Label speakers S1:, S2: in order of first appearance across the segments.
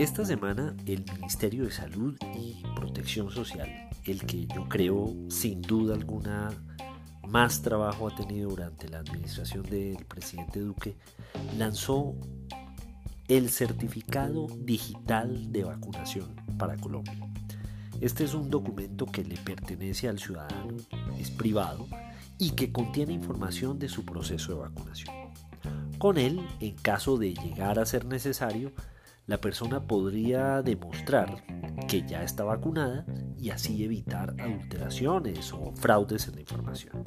S1: Esta semana el Ministerio de Salud y Protección Social, el que yo creo sin duda alguna más trabajo ha tenido durante la administración del presidente Duque, lanzó el certificado digital de vacunación para Colombia. Este es un documento que le pertenece al ciudadano, es privado y que contiene información de su proceso de vacunación. Con él, en caso de llegar a ser necesario, la persona podría demostrar que ya está vacunada y así evitar adulteraciones o fraudes en la información.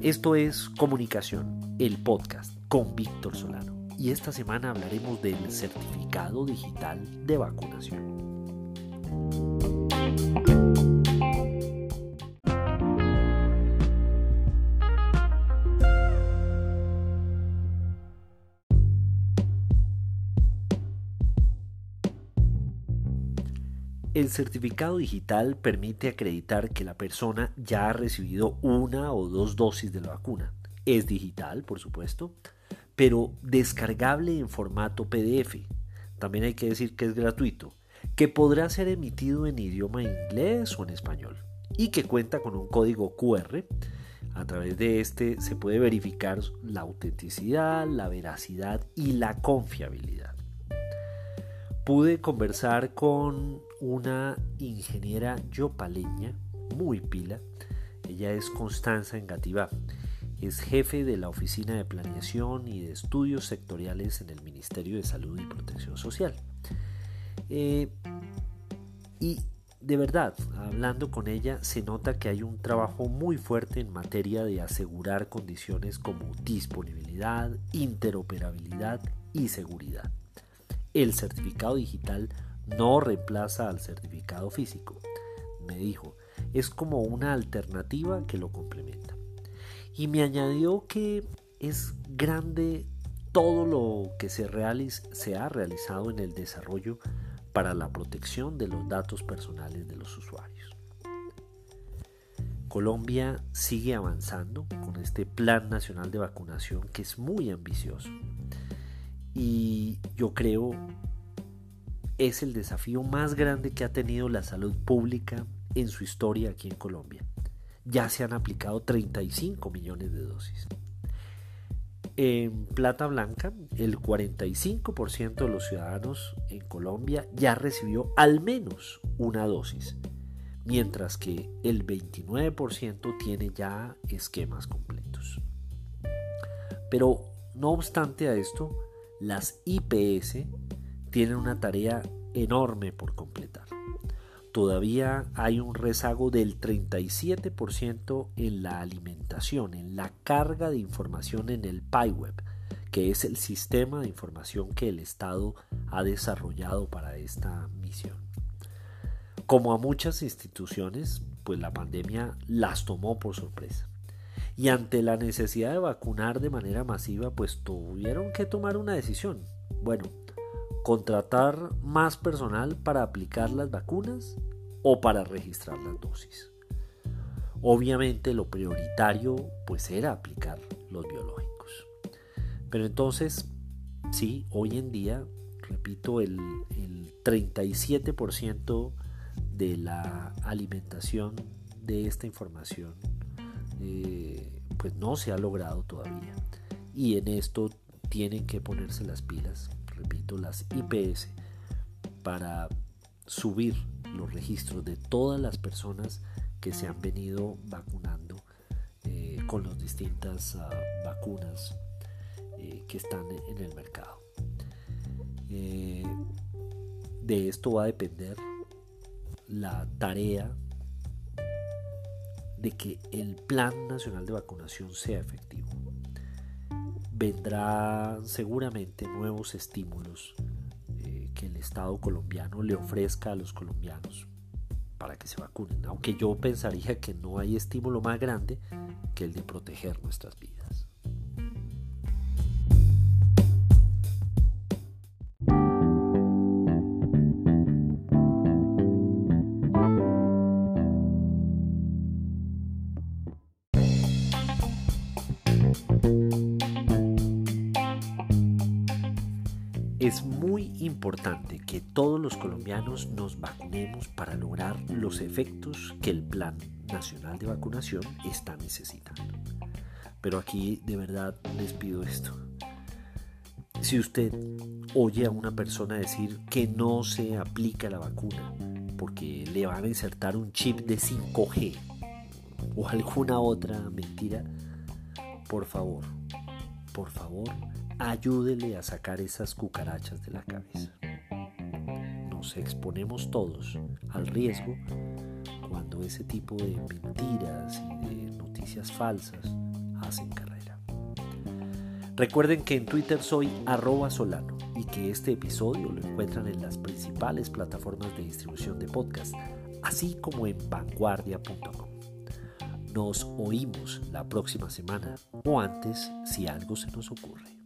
S1: Esto es Comunicación, el podcast con Víctor Solano y esta semana hablaremos del certificado digital de vacunación. El certificado digital permite acreditar que la persona ya ha recibido una o dos dosis de la vacuna. Es digital, por supuesto, pero descargable en formato PDF. También hay que decir que es gratuito, que podrá ser emitido en idioma inglés o en español y que cuenta con un código QR. A través de este se puede verificar la autenticidad, la veracidad y la confiabilidad. Pude conversar con una ingeniera yopaleña muy pila. Ella es Constanza Engativá. Es jefe de la Oficina de Planeación y de Estudios Sectoriales en el Ministerio de Salud y Protección Social. Eh, y de verdad, hablando con ella, se nota que hay un trabajo muy fuerte en materia de asegurar condiciones como disponibilidad, interoperabilidad y seguridad. El certificado digital no reemplaza al certificado físico, me dijo, es como una alternativa que lo complementa. Y me añadió que es grande todo lo que se, se ha realizado en el desarrollo para la protección de los datos personales de los usuarios. Colombia sigue avanzando con este Plan Nacional de Vacunación que es muy ambicioso y yo creo es el desafío más grande que ha tenido la salud pública en su historia aquí en Colombia. Ya se han aplicado 35 millones de dosis. En plata blanca, el 45% de los ciudadanos en Colombia ya recibió al menos una dosis, mientras que el 29% tiene ya esquemas completos. Pero no obstante a esto, las IPS tienen una tarea enorme por completar. Todavía hay un rezago del 37% en la alimentación, en la carga de información en el PIWeb, que es el sistema de información que el Estado ha desarrollado para esta misión. Como a muchas instituciones, pues la pandemia las tomó por sorpresa. Y ante la necesidad de vacunar de manera masiva, pues tuvieron que tomar una decisión. Bueno, contratar más personal para aplicar las vacunas o para registrar las dosis. Obviamente lo prioritario pues era aplicar los biológicos. Pero entonces, sí, hoy en día, repito, el, 37% de la alimentación de esta información eh, pues no se ha logrado todavía. Y en esto tienen que ponerse las pilas repito, las IPS, para subir los registros de todas las personas que se han venido vacunando eh, con las distintas ah, vacunas eh, que están en el mercado. De esto va a depender la tarea de que el Plan Nacional de Vacunación sea efectivo vendrán seguramente nuevos estímulos eh, que el Estado colombiano le ofrezca a los colombianos para que se vacunen, aunque yo pensaría que no hay estímulo más grande que el de proteger nuestras vidas. Es muy importante que todos los colombianos nos vacunemos para lograr los efectos que el Plan Nacional de Vacunación está necesitando. Pero aquí de verdad les pido esto. Si usted oye a una persona decir que no se aplica la vacuna porque le van a insertar un chip de 5G o alguna otra mentira, por favor, por favor, ayúdele a sacar esas cucarachas de la cabeza. Nos exponemos todos al riesgo cuando ese tipo de mentiras y de noticias falsas hacen carrera. Recuerden que en Twitter soy arroba solano y que este episodio lo encuentran en las principales plataformas de distribución de podcast, así como en vanguardia.com. Nos oímos la próxima semana o antes si algo se nos ocurre.